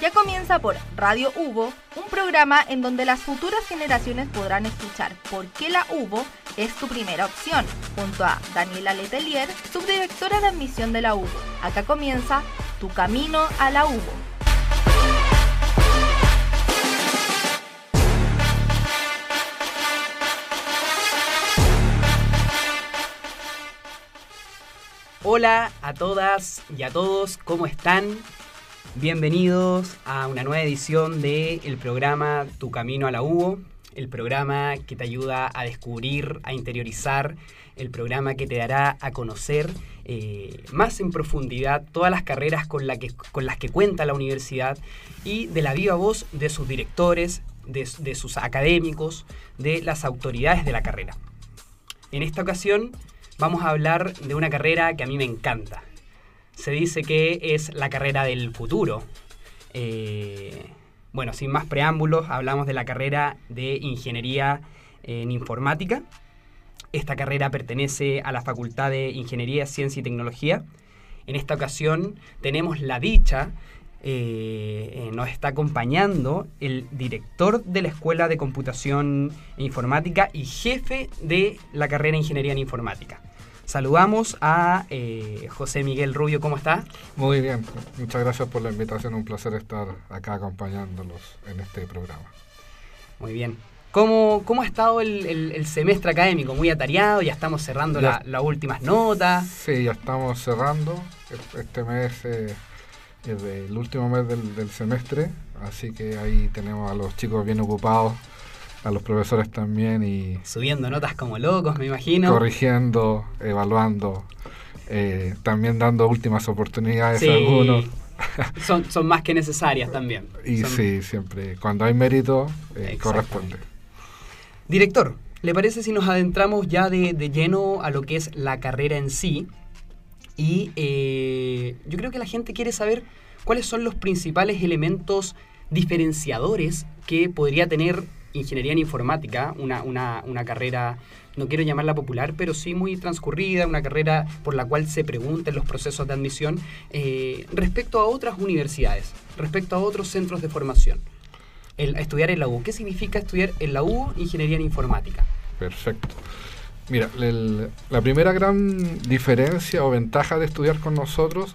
Ya comienza por Radio Hugo, un programa en donde las futuras generaciones podrán escuchar por qué la UBO es tu primera opción, junto a Daniela Letelier, subdirectora de admisión de la UBO. Acá comienza Tu Camino a la UBO. Hola a todas y a todos, ¿cómo están? Bienvenidos a una nueva edición del programa Tu Camino a la UBO, el programa que te ayuda a descubrir, a interiorizar, el programa que te dará a conocer eh, más en profundidad todas las carreras con, las que cuenta la universidad y de la viva voz de sus directores, de, de sus académicos, de las autoridades de la carrera. En esta ocasión vamos a hablar de una carrera que a mí me encanta, se dice que es la carrera del futuro. Eh, bueno, sin más preámbulos, hablamos de la carrera de Ingeniería en Informática. Esta carrera pertenece a la Facultad de Ingeniería, Ciencia y Tecnología. En esta ocasión tenemos la dicha, eh, nos está acompañando el director de la Escuela de Computación e Informática y jefe de la carrera de Ingeniería en Informática. Saludamos a eh, José Miguel Rubio, ¿cómo está? Muy bien, muchas gracias por la invitación, un placer estar acá acompañándolos en este programa. Muy bien. ¿Cómo, cómo ha estado el, semestre académico? ¿Muy atareado? ¿Ya estamos cerrando las últimas notas? Sí, ya estamos cerrando. Este mes es el último mes del, del semestre, así que ahí tenemos a los chicos bien ocupados a los profesores también y... Subiendo notas como locos, me imagino. Corrigiendo, evaluando, eh, también dando últimas oportunidades a algunos. son, son más que necesarias también. Y sí, siempre, cuando hay mérito, eh, corresponde. Director, ¿le parece si nos adentramos ya de, lleno a lo que es la carrera en sí? Y eh, yo creo que la gente quiere saber cuáles son los principales elementos diferenciadores que podría tener ingeniería en informática, una, una, una, carrera, no quiero llamarla popular, pero sí muy transcurrida, una carrera por la cual se pregunten los procesos de admisión eh, respecto a otras universidades, respecto a otros centros de formación. El, estudiar en la U. ¿Qué significa estudiar en la U ingeniería en informática? Perfecto. Mira, la primera gran diferencia o ventaja de estudiar con nosotros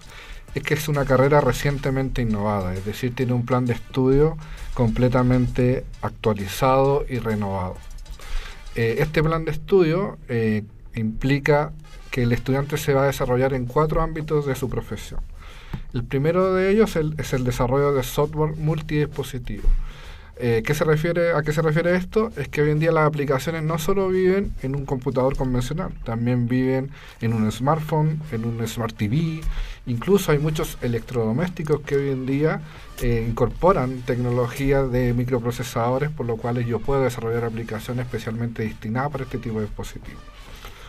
es que es una carrera recientemente innovada, es decir, tiene un plan de estudio completamente actualizado y renovado. Eh, este plan de estudio eh, implica que el estudiante se va a desarrollar en cuatro ámbitos de su profesión. El primero de ellos es el desarrollo de software multidispositivo. Eh, ¿qué se refiere, ¿A qué se refiere esto? Es que hoy en día las aplicaciones no solo viven en un computador convencional, también viven en un smartphone, en un smart TV, incluso hay muchos electrodomésticos que hoy en día eh, incorporan tecnología de microprocesadores, por lo cual yo puedo desarrollar aplicaciones especialmente destinadas para este tipo de dispositivos.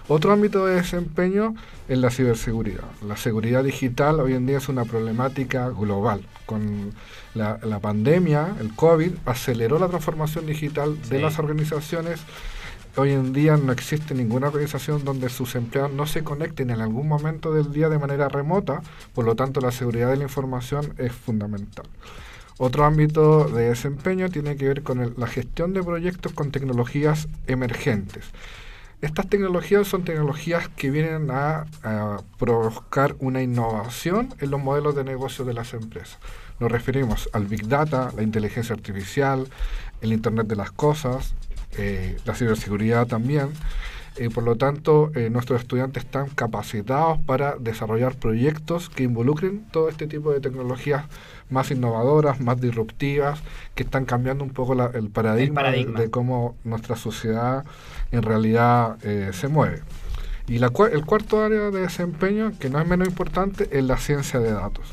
Otro ámbito de desempeño es la ciberseguridad. La seguridad digital hoy en día es una problemática global. Con la, pandemia, el COVID, aceleró la transformación digital de las organizaciones. Hoy en día no existe ninguna organización donde sus empleados no se conecten en algún momento del día de manera remota, por lo tanto la seguridad de la información es fundamental. Otro ámbito de desempeño tiene que ver con la gestión de proyectos con tecnologías emergentes. Estas tecnologías son tecnologías que vienen a, provocar una innovación en los modelos de negocio de las empresas. Nos referimos al Big Data, la inteligencia artificial, el Internet de las Cosas, eh, la ciberseguridad también. Eh, por lo tanto, eh, nuestros estudiantes están capacitados para desarrollar proyectos que involucren todo este tipo de tecnologías más innovadoras, más disruptivas, que están cambiando un poco el, paradigma De, cómo nuestra sociedad en realidad eh, se mueve. Y la, el cuarto área de desempeño, que no es menos importante, es la ciencia de datos.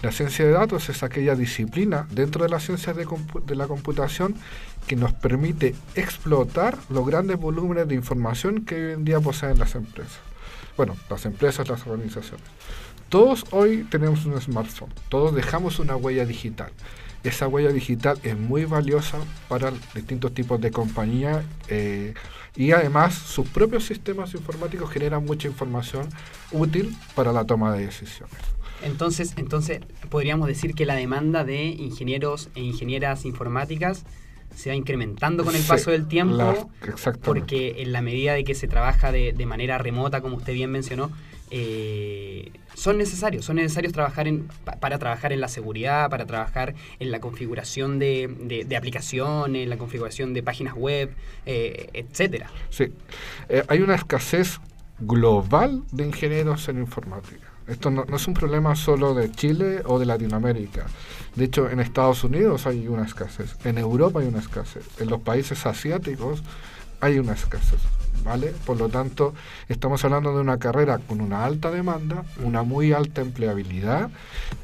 La ciencia de datos es aquella disciplina dentro de las ciencias de, la computación que nos permite explotar los grandes volúmenes de información que hoy en día poseen las empresas. Bueno, las empresas, las organizaciones. Todos hoy tenemos un smartphone, todos dejamos una huella digital. Esa huella digital es muy valiosa para distintos tipos de compañía eh, y además sus propios sistemas informáticos generan mucha información útil para la toma de decisiones. Entonces, entonces podríamos decir que la demanda de ingenieros e ingenieras informáticas se va incrementando con el Sí, paso del tiempo. la- porque en la medida de que se trabaja de, de manera remota, como usted bien mencionó, eh, son necesarios, son necesarios trabajar en, pa- para trabajar en la seguridad, para trabajar en la configuración de, de- de aplicaciones, en la configuración de páginas web, eh, etcétera. Sí. Eh, hay una escasez global de ingenieros en informática. Esto no, es un problema solo de Chile o de Latinoamérica. De hecho, en Estados Unidos hay una escasez, en Europa hay una escasez, en los países asiáticos hay una escasez. ¿Vale? Por lo tanto, estamos hablando de una carrera con una alta demanda, una muy alta empleabilidad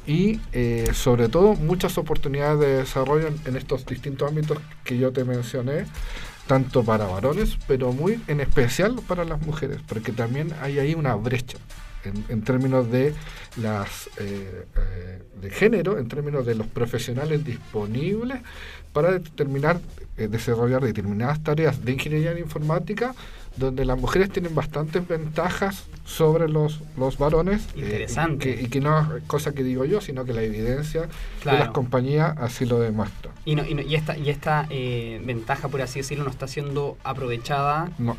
y eh, sobre todo muchas oportunidades de desarrollo en, en estos distintos ámbitos que yo te mencioné, tanto para varones, pero muy en especial para las mujeres, porque también hay ahí una brecha en, en términos de las eh, eh, de género, en términos de los profesionales disponibles para determinar, eh, desarrollar determinadas tareas de ingeniería en informática, donde las mujeres tienen bastantes ventajas sobre los, los varones. eh, Interesante. y, que, y que no es cosa que digo yo, sino que la evidencia de las compañías así lo demuestra. Y, no- y no- y esta, y esta eh, ventaja, por así decirlo, no está siendo aprovechada No,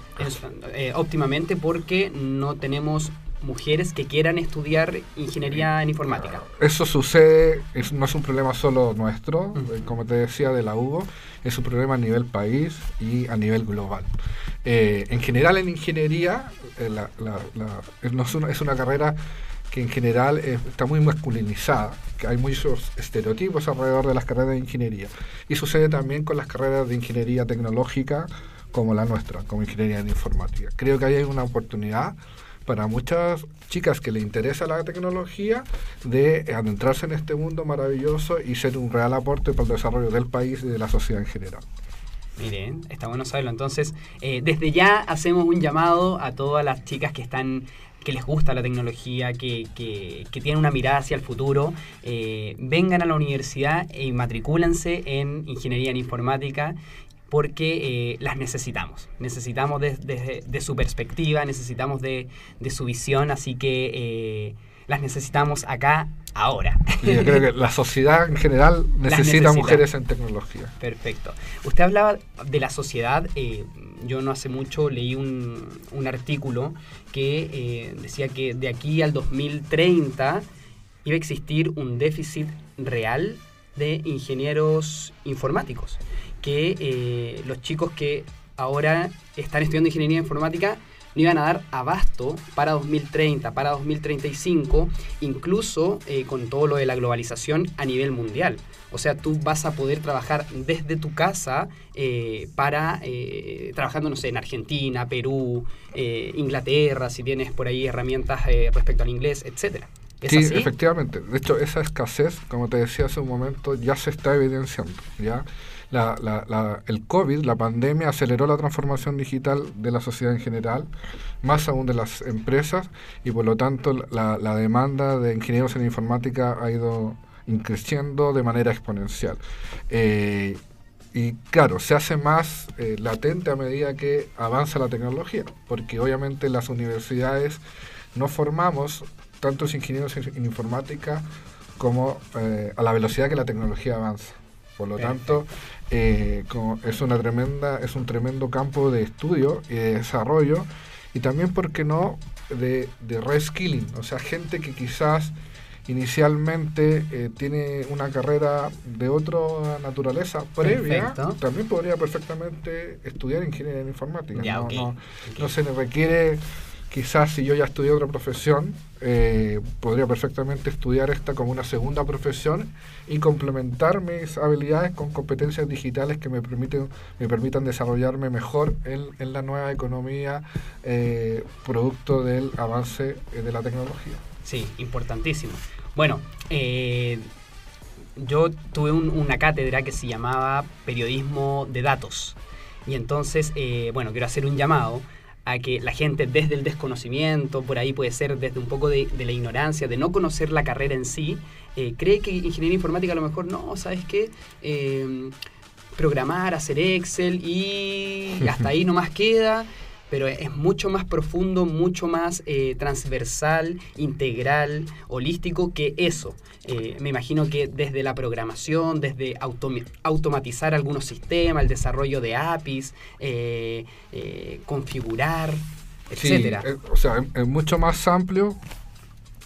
eh, óptimamente porque no tenemos mujeres que quieran estudiar ingeniería en informática. Eso sucede, es- no es un problema solo nuestro, eh, como te decía, de la UBO, es un problema a nivel país y a nivel global. Eh, en general en ingeniería, eh, la- la- la- es, no es, una, es una carrera que en general eh, está muy masculinizada, que hay muchos estereotipos alrededor de las carreras de ingeniería. Y sucede también con las carreras de ingeniería tecnológica como la nuestra, como ingeniería en informática. Creo que ahí hay una oportunidad para muchas chicas que le interesa la tecnología de adentrarse en este mundo maravilloso y ser un real aporte para el desarrollo del país y de la sociedad en general. Miren, está bueno saberlo. Entonces, eh, desde ya hacemos un llamado a todas las chicas que están que les gusta la tecnología, que, que- tienen una mirada hacia el futuro, eh, vengan a la universidad e matricúlense en Ingeniería en Informática porque eh, las necesitamos. Necesitamos de, de- de su perspectiva, necesitamos de, de su visión, así que eh, las necesitamos acá, ahora. Y yo creo que la sociedad en general necesita necesita. mujeres en tecnología. Perfecto. Usted hablaba de la sociedad. eh, yo no hace mucho leí un, un artículo que decía que de aquí al 2030 iba a existir un déficit real de ingenieros informáticos. Que eh, los chicos que ahora están estudiando ingeniería informática no iban a dar abasto para 2030, para 2035, incluso eh, con todo lo de la globalización a nivel mundial. O sea, tú vas a poder trabajar desde tu casa eh, para, eh, trabajando, no sé, en Argentina, Perú, Inglaterra, si tienes por ahí herramientas respecto al inglés, etcétera. ¿Es Sí, así? efectivamente. De hecho, esa escasez, como te decía hace un momento, ya se está evidenciando. ¿ya? La, la- el COVID, la pandemia, aceleró la transformación digital de la sociedad en general, más aún de las empresas, y por lo tanto la, demanda de ingenieros en informática ha ido creciendo de manera exponencial. Eh, y claro, se hace más eh, latente a medida que avanza la tecnología, porque obviamente las universidades no formamos tantos ingenieros en, en informática como eh, a la velocidad que la tecnología avanza. Por lo tanto, eh, como es una tremenda, es un tremendo campo de estudio y de desarrollo, y también, ¿por qué no?, de, de reskilling, o sea, gente que quizás inicialmente eh, tiene una carrera de otra naturaleza previa, Perfecto. también podría perfectamente estudiar ingeniería en informática. Ya, no, no- no se le requiere, quizás si yo ya estudié otra profesión, eh, podría perfectamente estudiar esta como una segunda profesión y complementar mis habilidades con competencias digitales que me permiten, me permitan desarrollarme mejor en, en la nueva economía eh, producto del avance eh, de la tecnología. Sí, importantísimo. Bueno, yo tuve un- una cátedra que se llamaba Periodismo de Datos. Y entonces, bueno, quiero hacer un llamado a que la gente desde el desconocimiento, por ahí puede ser desde un poco de, de la ignorancia, de no conocer la carrera en sí, eh, cree que ingeniería informática a lo mejor no, ¿sabes qué? Eh, programar, hacer Excel y hasta ahí nomás queda. Pero es mucho más profundo, mucho más eh, transversal, integral, holístico que eso. Eh, me imagino que desde la programación, desde automatizar algunos sistemas, el desarrollo de APIs, eh, configurar, etcétera. o sea, es mucho más amplio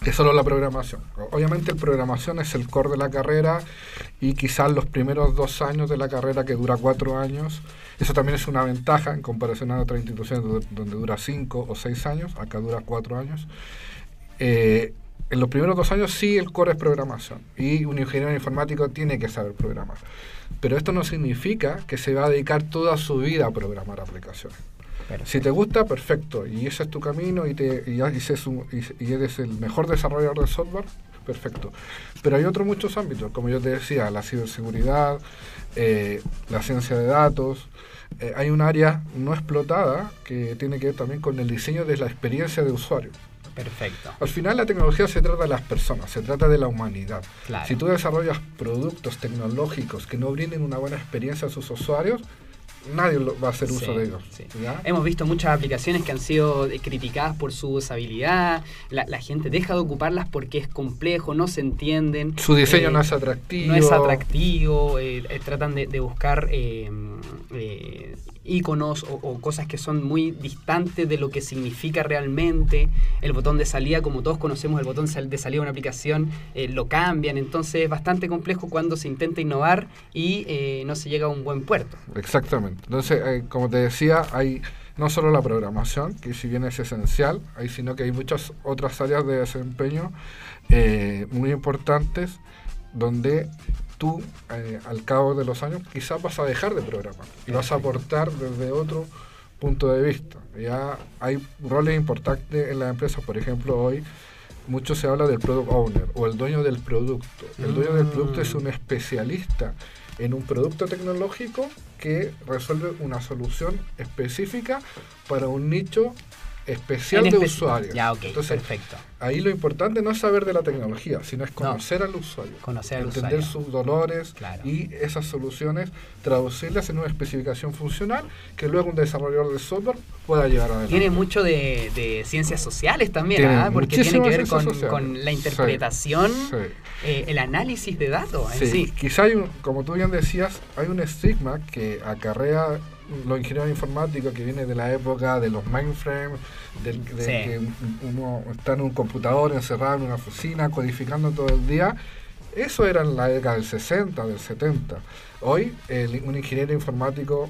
que solo la programación. Obviamente, la programación es el core de la carrera y quizás los primeros dos años de la carrera, que dura cuatro años, eso también es una ventaja en comparación a otras instituciones donde dura cinco o seis años, acá dura cuatro años. Eh, en los primeros dos años sí el core es programación y un ingeniero informático tiene que saber programar. Pero esto no significa que se va a dedicar toda su vida a programar aplicaciones. Si te gusta, perfecto. Y ese es tu camino y, te, y, y, eres el mejor desarrollador de software, perfecto. Pero hay otros muchos ámbitos, como yo te decía, la ciberseguridad, eh, la ciencia de datos. Eh, hay un área no explotada que tiene que ver también con el diseño de la experiencia de usuario. Perfecto. Al final la tecnología se trata de las personas, se trata de la humanidad. Si tú desarrollas productos tecnológicos que no brinden una buena experiencia a sus usuarios, nadie va a hacer uso de ellos. Hemos visto muchas aplicaciones que han sido eh, criticadas por su usabilidad, la, gente deja de ocuparlas porque es complejo, no se entienden. Su diseño eh, no es atractivo. No es atractivo, eh, tratan de, buscar iconos o, cosas que son muy distantes de lo que significa realmente. El botón de salida, como todos conocemos, el botón de salida de una aplicación eh, lo cambian. Entonces es bastante complejo cuando se intenta innovar y eh, no se llega a un buen puerto. Exactamente. Entonces, eh, como te decía, hay no solo la programación, que si bien es esencial, hay, sino que hay muchas otras áreas de desempeño muy importantes donde tú eh, al cabo de los años quizás vas a dejar de programar y vas a aportar desde otro punto de vista. Ya hay roles importantes en las empresas, por ejemplo, hoy mucho se habla del product owner o el dueño del producto. El dueño del producto es un especialista en un producto tecnológico que resuelve una solución específica para un nicho especial de usuarios. Ya, ok, perfecto. Ahí lo importante no es saber de la tecnología, sino es conocer al usuario. Conocer al entender sus dolores y esas soluciones, traducirlas en una especificación funcional que luego un desarrollador de software pueda llevar adelante. Tiene mucho de, ciencias sociales también, ¿ah? porque tiene que ver con, la interpretación, eh, el análisis de datos. sí, quizá hay un, como tú bien decías, hay un estigma que acarrea los ingenieros informáticos que viene de la época de los mainframes, de, que uno está en un computador encerrado en una oficina codificando todo el día. Eso era en la década del 60, del 70. Hoy un ingeniero informático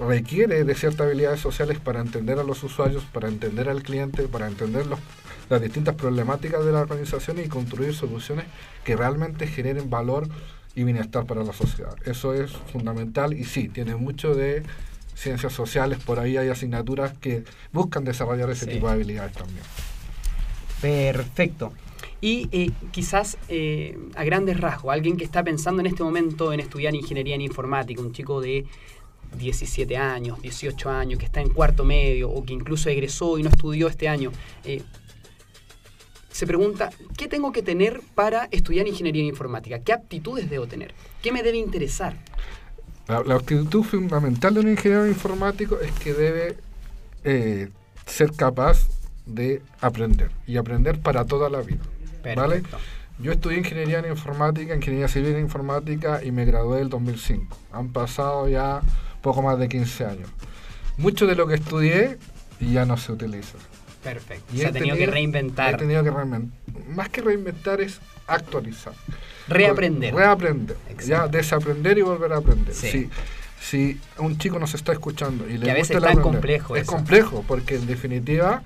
requiere de ciertas habilidades sociales para entender a los usuarios, para entender al cliente, para entender las distintas problemáticas de la organización y construir soluciones que realmente generen valor y bienestar para la sociedad. Eso es fundamental y sí, tiene mucho de ciencias sociales, por ahí hay asignaturas que buscan desarrollar ese tipo de habilidades también. Perfecto. Y eh, quizás eh, a grandes rasgos, alguien que está pensando en este momento en estudiar ingeniería en informática, un chico de 17 años, 18 años, que está en cuarto medio o que incluso egresó y no estudió este año, eh, se pregunta, ¿qué tengo que tener para estudiar ingeniería en informática? ¿Qué aptitudes debo tener? ¿Qué me debe interesar? La, actitud fundamental de un ingeniero informático es que debe eh, ser capaz de aprender y aprender para toda la vida. ¿vale? Yo estudié ingeniería en informática, ingeniería civil en informática y me gradué el 2005. Han pasado ya poco más de 15 años. Mucho de lo que estudié ya no se utiliza. Perfecto. Y se ha tenido, que reinventar. He tenido que reinventar. Más que reinventar es actualizar. Reaprender. Reaprender. Ya desaprender y volver a aprender. Sí. Si, un chico nos está escuchando y le a veces es tan complejo. Es complejo porque en definitiva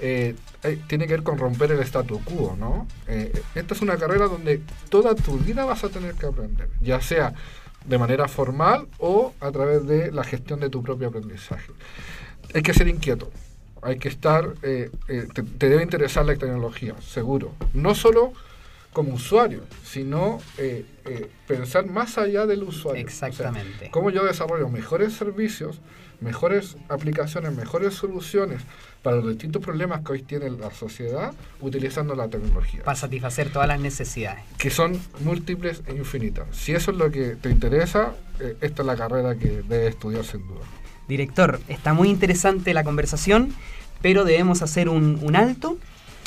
eh, eh, tiene que ver con romper el statu quo, ¿no? Eh, esta es una carrera donde toda tu vida vas a tener que aprender, ya sea de manera formal o a través de la gestión de tu propio aprendizaje. Hay que ser inquieto, hay que estar, te, te, debe interesar la tecnología, seguro. No solo como usuario, sino eh, eh, pensar más allá del usuario. Exactamente. cómo yo desarrollo mejores servicios, mejores aplicaciones, mejores soluciones para los distintos problemas que hoy tiene la sociedad utilizando la tecnología. Para satisfacer todas las necesidades. Que son múltiples e infinitas. Si eso es lo que te interesa, eh, esta es la carrera que debes estudiar sin duda. Director, está muy interesante la conversación, pero debemos hacer un, un alto,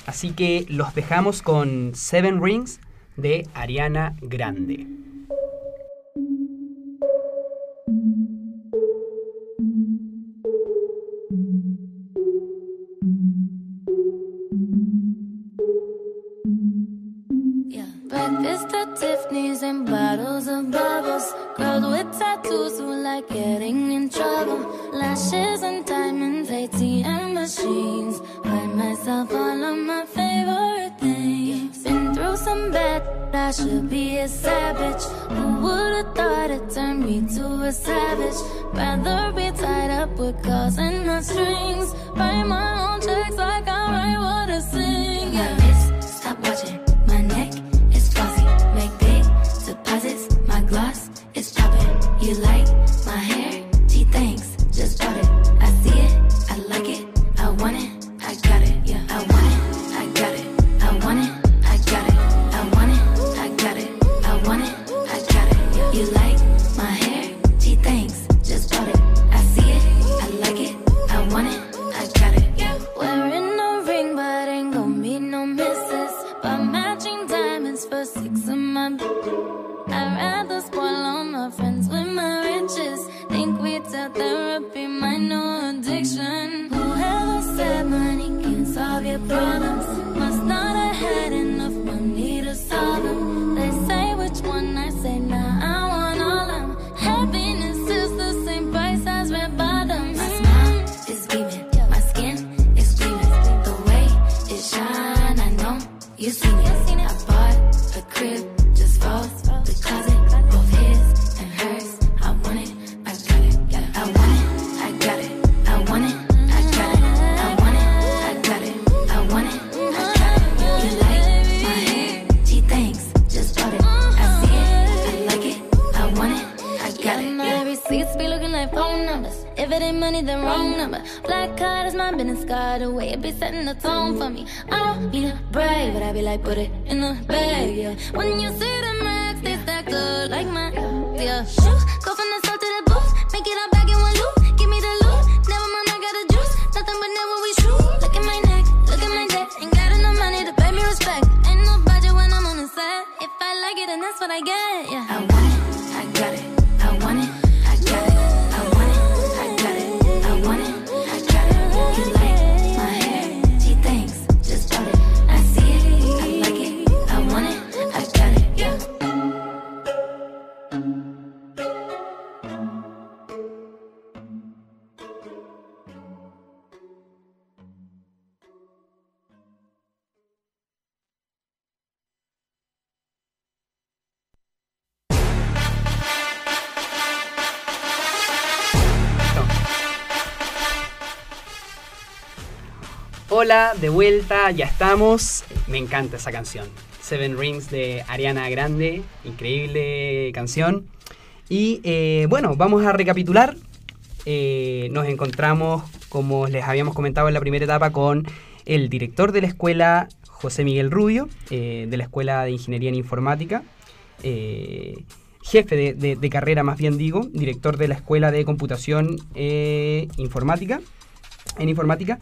así que los dejamos con Seven Rings de Ariana Grande. Breakfast at Tiffany's and bottles of bubbles. Girls with tattoos who like getting in trouble. Lashes and diamonds, ATM machines. Myself all of my favorite things. Been through some bad, I should be a savage. Who would've thought it turned me to a savage? Rather be tied up with calls and not strings. Write my own checks like I write what I sing. Yeah. My wrist, stop watching. My neck is glossy. Make big deposits. My gloss Tell therapy my new addiction. Whoever said money can solve your problems De vuelta, ya estamos. Me encanta esa canción. Seven Rings de Ariana Grande, increíble canción. Y eh, bueno, vamos a recapitular. Eh, nos encontramos, como les habíamos comentado en la primera etapa, con el director de la escuela, José Miguel Rubio, eh, de la Escuela de Ingeniería en Informática. jefe de, de- carrera, más bien digo, director de la Escuela de Computación Informática, en Informática.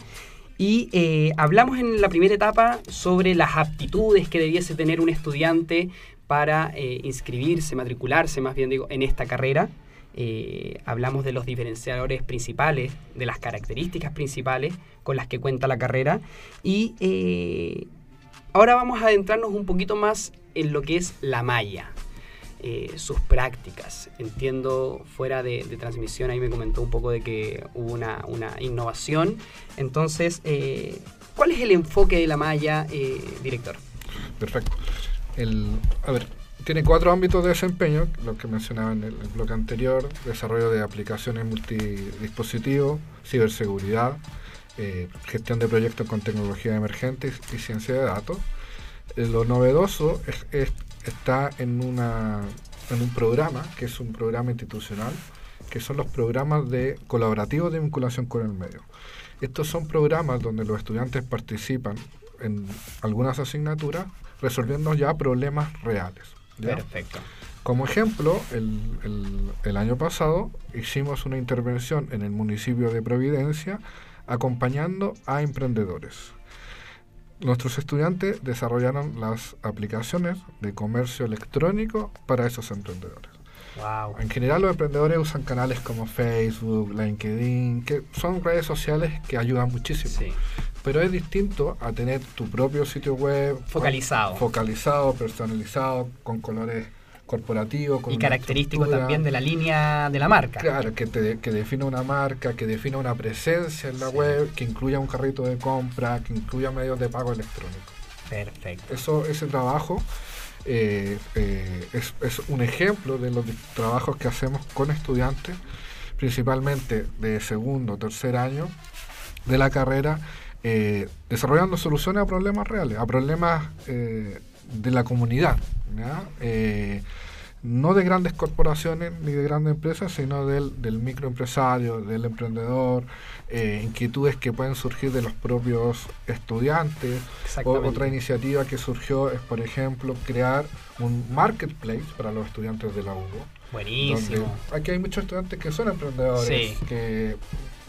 Y eh, hablamos en la primera etapa sobre las aptitudes que debiese tener un estudiante para eh, inscribirse, matricularse, más bien digo, en esta carrera. Eh, hablamos de los diferenciadores principales, de las características principales con las que cuenta la carrera. Y ahora vamos a adentrarnos un poquito más en lo que es la malla. Eh, sus prácticas. Entiendo, fuera de, transmisión, ahí me comentó un poco de que hubo una, una innovación. Entonces, eh, ¿cuál es el enfoque de la malla, eh, director? Perfecto. El, a ver, tiene cuatro ámbitos de desempeño, lo que mencionaba en el, bloque anterior, desarrollo de aplicaciones multidispositivos, ciberseguridad, eh, gestión de proyectos con tecnología emergente y, ciencia de datos. Lo novedoso es- está en, una, en un programa, que es un programa institucional, que son los programas de colaborativos de vinculación con el medio. Estos son programas donde los estudiantes participan en algunas asignaturas resolviendo ya problemas reales. ¿ya? Perfecto. Como ejemplo, el, el- el año pasado hicimos una intervención en el municipio de Providencia acompañando a emprendedores. Nuestros estudiantes desarrollaron las aplicaciones de comercio electrónico para esos emprendedores. Wow. En general los emprendedores usan canales como Facebook, LinkedIn, que son redes sociales que ayudan muchísimo. Sí. Pero es distinto a tener tu propio sitio web Focalizado. focalizado, personalizado, con colores corporativos. Con Y característico también de la línea de la marca. Claro, que, te, que defina una marca, que defina una presencia en la Sí. web, que incluya un carrito de compra, que incluya medios de pago electrónico. Perfecto. Eso, ese trabajo eh, eh, es, es un ejemplo de los trabajos que hacemos con estudiantes, principalmente de segundo o tercer año de la carrera, eh, desarrollando soluciones a problemas reales, a problemas de la comunidad. ¿ya? Eh, no de grandes corporaciones ni de grandes empresas, sino del, del microempresario, del emprendedor, eh, inquietudes que pueden surgir de los propios estudiantes. O- otra iniciativa que surgió es, por ejemplo, crear un marketplace para los estudiantes de la UBO. Buenísimo. aquí hay muchos estudiantes que son emprendedores, Sí. que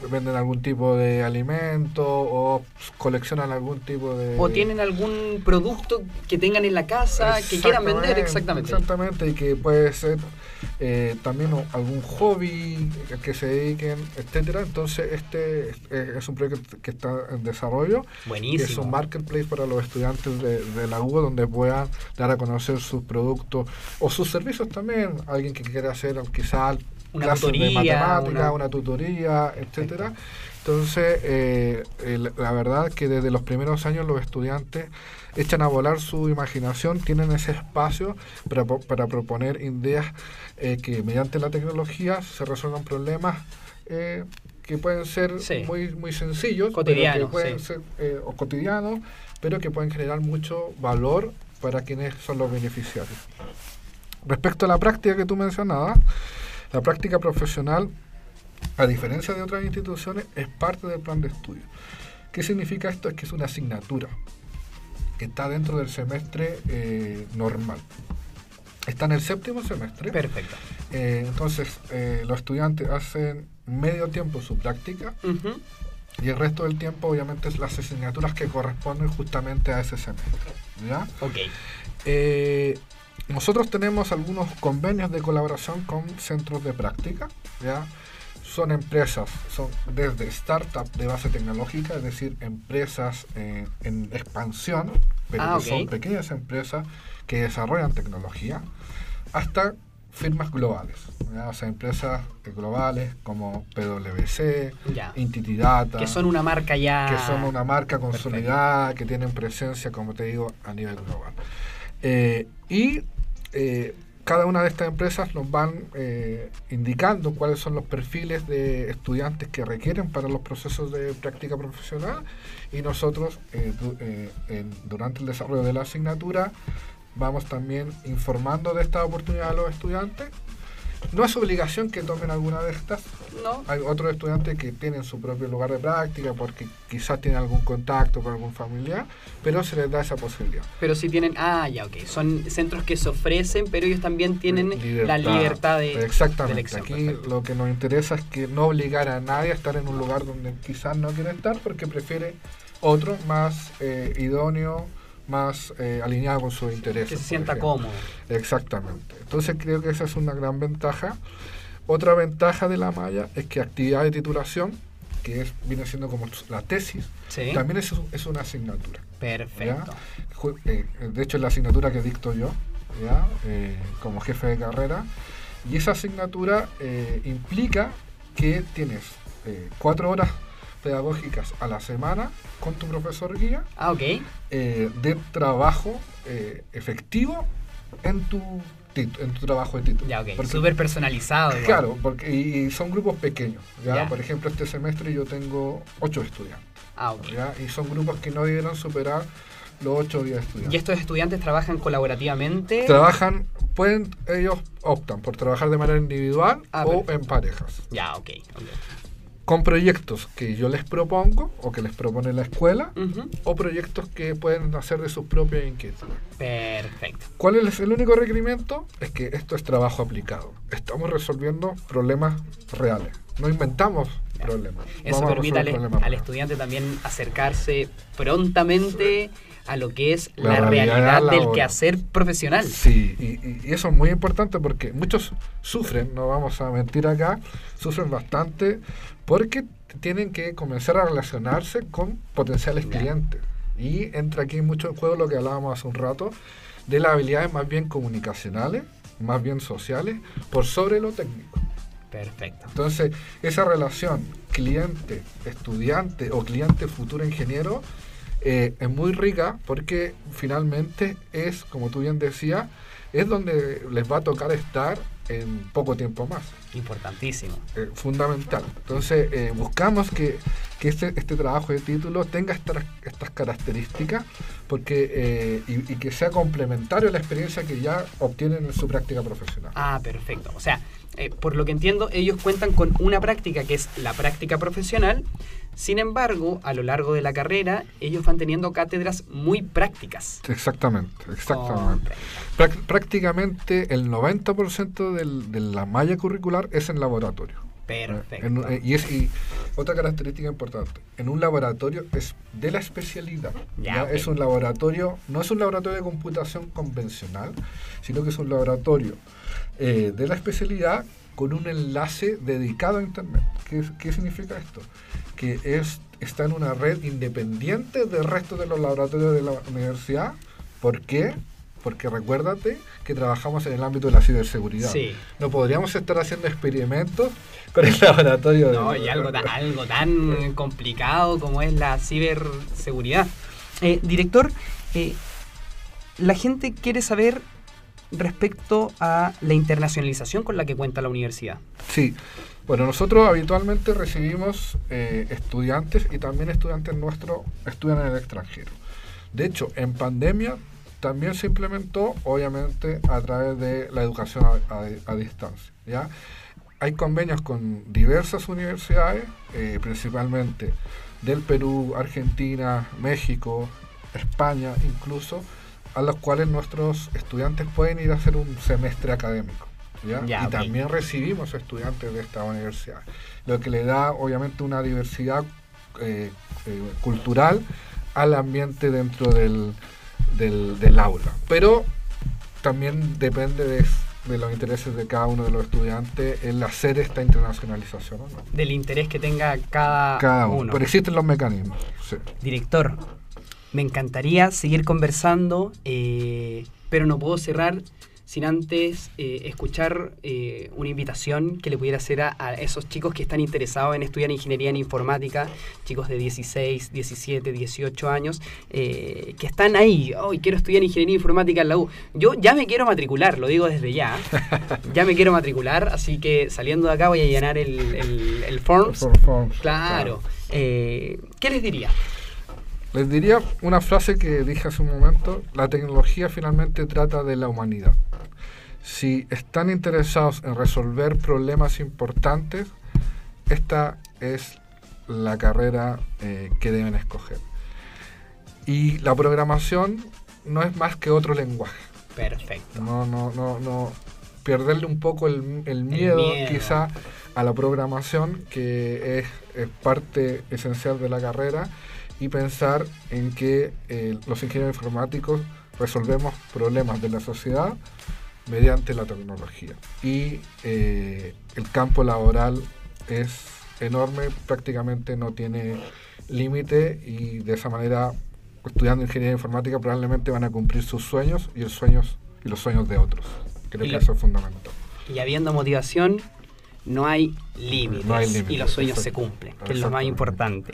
venden algún tipo de alimento o coleccionan algún tipo de... O tienen algún producto que tengan en la casa que quieran vender, exactamente. Exactamente, y que puede ser eh, también algún hobby que se dediquen, etcétera. Entonces, este es, un proyecto que está en desarrollo. que es Buenísimo. un marketplace para los estudiantes de, de la UBO donde puedan dar a conocer sus productos o sus servicios también. Alguien que quiera hacer quizás Una clases de tutoría, matemática, una- una, tutoría, etcétera. Entonces, eh, el- la verdad que desde los primeros años los estudiantes echan a volar su imaginación, tienen ese espacio para, para proponer ideas eh, que mediante la tecnología se resuelvan problemas eh, que pueden ser Sí. muy, muy sencillos, pero Cotidianos, que pueden sí. ser eh, o cotidianos, pero que pueden generar mucho valor para quienes son los beneficiarios. Respecto a la práctica que tú mencionabas, la práctica profesional, a diferencia de otras instituciones, es parte del plan de estudio. ¿Qué significa esto? Es que es una asignatura que está dentro del semestre eh, normal. Está en el séptimo semestre. Perfecto. Eh, entonces, eh, los estudiantes hacen medio tiempo su práctica y el resto del tiempo, obviamente, es las asignaturas que corresponden justamente a ese semestre. ¿ya? Ok. Nosotros tenemos algunos convenios de colaboración con centros de práctica, ¿ya? Son empresas, son desde startups de base tecnológica, es decir, empresas eh, en expansión, pero Ah, que son pequeñas empresas que desarrollan tecnología, hasta firmas globales, ¿ya? o sea, empresas globales como PwC, Ya. Entity Data, Que son una marca ya. que son una marca consolidada, que tienen presencia, como te digo, a nivel global. Eh, y eh, cada una de estas empresas nos van eh, indicando cuáles son los perfiles de estudiantes que requieren para los procesos de práctica profesional y nosotros eh, durante el desarrollo de la asignatura vamos también informando de esta oportunidad a los estudiantes. No es obligación que tomen alguna de estas, No. hay otros estudiantes que tienen su propio lugar de práctica porque quizás tienen algún contacto con algún familiar, pero se les da esa posibilidad. Pero si tienen. Ah, ya, ok. Son centros que se ofrecen, pero ellos también tienen la libertad de. de Exactamente. elección, Aquí perfecto. lo que nos interesa es que no obligar a nadie a estar en un lugar donde quizás no quiere estar porque prefiere otro más eh, idóneo, más eh, alineado con sus intereses. Que se sienta cómodo. Exactamente. Entonces creo que esa es una gran ventaja. Otra ventaja de la malla es que actividad de titulación, que es, viene siendo como la tesis, Sí. también es, es una asignatura. Perfecto. Eh, de hecho, es la asignatura que dicto yo, ¿ya? Eh, como jefe de carrera. Y esa asignatura eh, implica que tienes cuatro horas pedagógicas a la semana con tu profesor guía Ah, ok. eh, de trabajo eh, efectivo en tu, en tu trabajo de título. Ya, ok. Porque- Súper personalizado. igual. Claro, porque y, son grupos pequeños. ¿ya? Ya. Por ejemplo, este semestre yo tengo ocho estudiantes. Ah, ok. ¿ya? Y son grupos que no debieran superar los ocho días de estudiantes. ¿Y estos estudiantes trabajan colaborativamente? Trabajan, pueden, ellos optan por trabajar de manera individual Ah, o perfecto. en parejas. ya, ok. ok. Con proyectos que yo les propongo o que les propone la escuela o proyectos que pueden hacer de sus propias inquietudes. Perfecto. ¿Cuál es el único requerimiento? Es que esto es trabajo aplicado. Estamos resolviendo problemas reales. No inventamos problemas. Eso Vamos permite al, problemas estudiante también acercarse prontamente a lo que es La la, realidad realidad, del quehacer profesional. Sí, y, y- eso es muy importante porque muchos sufren, no vamos a mentir acá, sufren bastante porque tienen que comenzar a relacionarse con potenciales clientes. Y entra aquí mucho en juego lo que hablábamos hace un rato, de las habilidades más bien comunicacionales, más bien sociales, por sobre lo técnico. Perfecto. Entonces, esa relación cliente-estudiante o cliente-futuro ingeniero eh, es muy rica porque finalmente es, como tú bien decías, es donde les va a tocar estar en poco tiempo más. Importantísimo. eh, fundamental. Entonces, eh, buscamos que, que este, este trabajo de título tenga estas, estas características porque, eh, y, y que sea complementario a la experiencia que ya obtienen en su práctica profesional. Ah, perfecto. O sea, eh, por lo que entiendo, ellos cuentan con una práctica que es la práctica profesional. Sin embargo, a lo largo de la carrera, ellos van teniendo cátedras muy prácticas. Exactamente, exactamente. Prácticamente el 90% del- de la malla curricular es en laboratorio. Perfecto. En- eh, y, es, y otra característica importante, en un laboratorio es de la especialidad. Ya. Es un laboratorio, no es un laboratorio de computación convencional, sino que es un laboratorio eh, de la especialidad con un enlace dedicado a Internet. ¿Qué, qué significa esto? Que es, está en una red independiente del resto de los laboratorios de la universidad. ¿Por qué? Porque recuérdate que trabajamos en el ámbito de la ciberseguridad. Sí. No podríamos estar haciendo experimentos con el laboratorio de... No, y algo, ta- algo tan complicado como es la ciberseguridad. Eh, director, eh, la gente quiere saber respecto a la internacionalización con la que cuenta la universidad. Sí, bueno, nosotros habitualmente recibimos eh, estudiantes y también estudiantes nuestros estudian en el extranjero. De hecho, en pandemia también se implementó, obviamente, a través de la educación a, distancia. ¿ya? Hay convenios con diversas universidades, eh, principalmente del Perú, Argentina, México, España incluso, a los cuales nuestros estudiantes pueden ir a hacer un semestre académico. ¿ya? Ya, y también recibimos estudiantes de esta universidad, lo que le da obviamente una diversidad eh, eh, cultural al ambiente dentro del, del, del aula. Pero también depende de, de los intereses de cada uno de los estudiantes el hacer esta internacionalización. ¿o no? Del interés que tenga cada, Cada uno. uno. Pero existen los mecanismos. sí. Director, me encantaría seguir conversando, eh, pero no puedo cerrar sin antes eh, escuchar eh, una invitación que le pudiera hacer a, a esos chicos que están interesados en estudiar ingeniería en informática, chicos de 16, 17, 18 años, eh, que están ahí, hoy quiero estudiar ingeniería informática en la U. Yo ya me quiero matricular, lo digo desde ya, ya me quiero matricular, así que saliendo de acá voy a llenar el, el, el forms. Claro. Eh, ¿Qué les diría? Les diría una frase que dije hace un momento, la tecnología finalmente trata de la humanidad. Si están interesados en resolver problemas importantes, esta es la carrera eh, que deben escoger. Y la programación no es más que otro lenguaje. Perfecto. No, no, no, no. Perderle un poco el, el miedo, miedo. quizá a la programación, que es, es parte esencial de la carrera, y pensar en que eh, los ingenieros informáticos resolvemos problemas de la sociedad mediante la tecnología. Y eh, el campo laboral es enorme, prácticamente no tiene límite y de esa manera estudiando ingeniería informática probablemente van a cumplir sus sueños y, el sueños, y los sueños de otros. Creo Y que eso es fundamental. Y habiendo motivación, no hay límites. No hay límites, y los sueños se cumplen, que es lo más importante.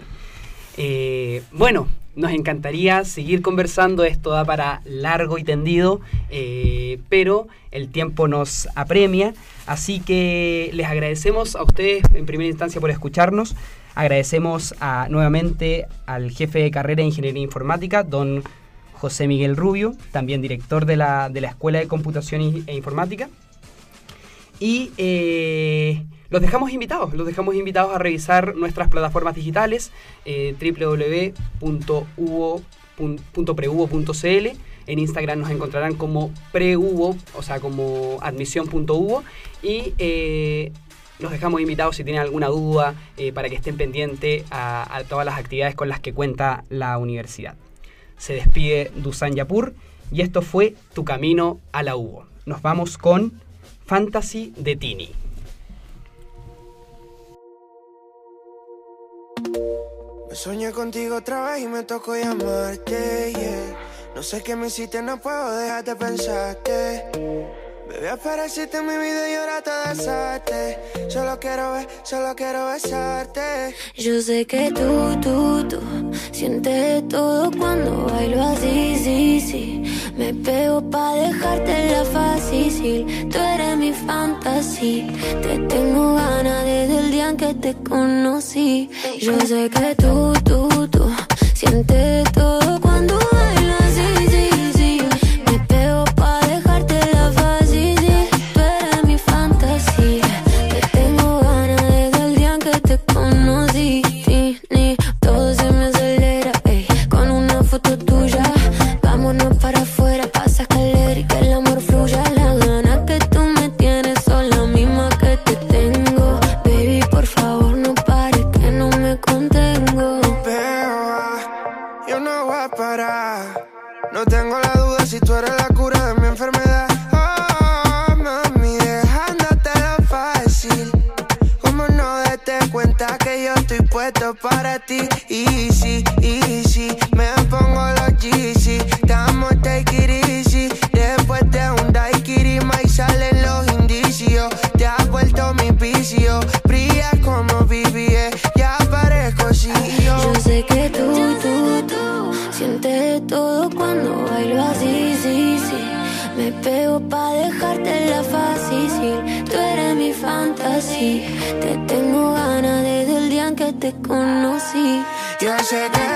Eh, bueno, nos encantaría seguir conversando, esto da para largo y tendido, eh, pero el tiempo nos apremia, así que les agradecemos a ustedes en primera instancia por escucharnos, agradecemos nuevamente al jefe de carrera de Ingeniería Informática, don José Miguel Rubio, también director de la, de la Escuela de Computación e Informática. Y eh, los dejamos invitados, los dejamos invitados a revisar nuestras plataformas digitales, eh. En Instagram nos encontrarán como preuvo, o sea, como admisión.uvo. Y eh, los dejamos invitados si tienen alguna duda eh, para que estén pendientes a, a todas las actividades con las que cuenta la universidad. Se despide Dusan Yapur y esto fue Tu Camino a la UBO. Nos vamos con Fantasy de Tini. Soñé contigo otra vez y me tocó llamarte, yeah. No sé qué me hiciste, no puedo dejar de pensarte. Bebé, apareciste en mi vida y ahora te desate. Solo quiero ver, solo quiero besarte. Yo sé que tú, tú, tú sientes todo cuando bailo así, sí, sí. Me pego pa' dejarte la fácil. Tú eres mi fantasía. Te tengo ganas desde el día en que te conocí. Yo sé que tú, tú, tú sientes todo cuando bailo Me pego pa' dejarte la fácil. Tú eres mi fantasía. Te tengo ganas desde el día en que te conocí. Yo sé que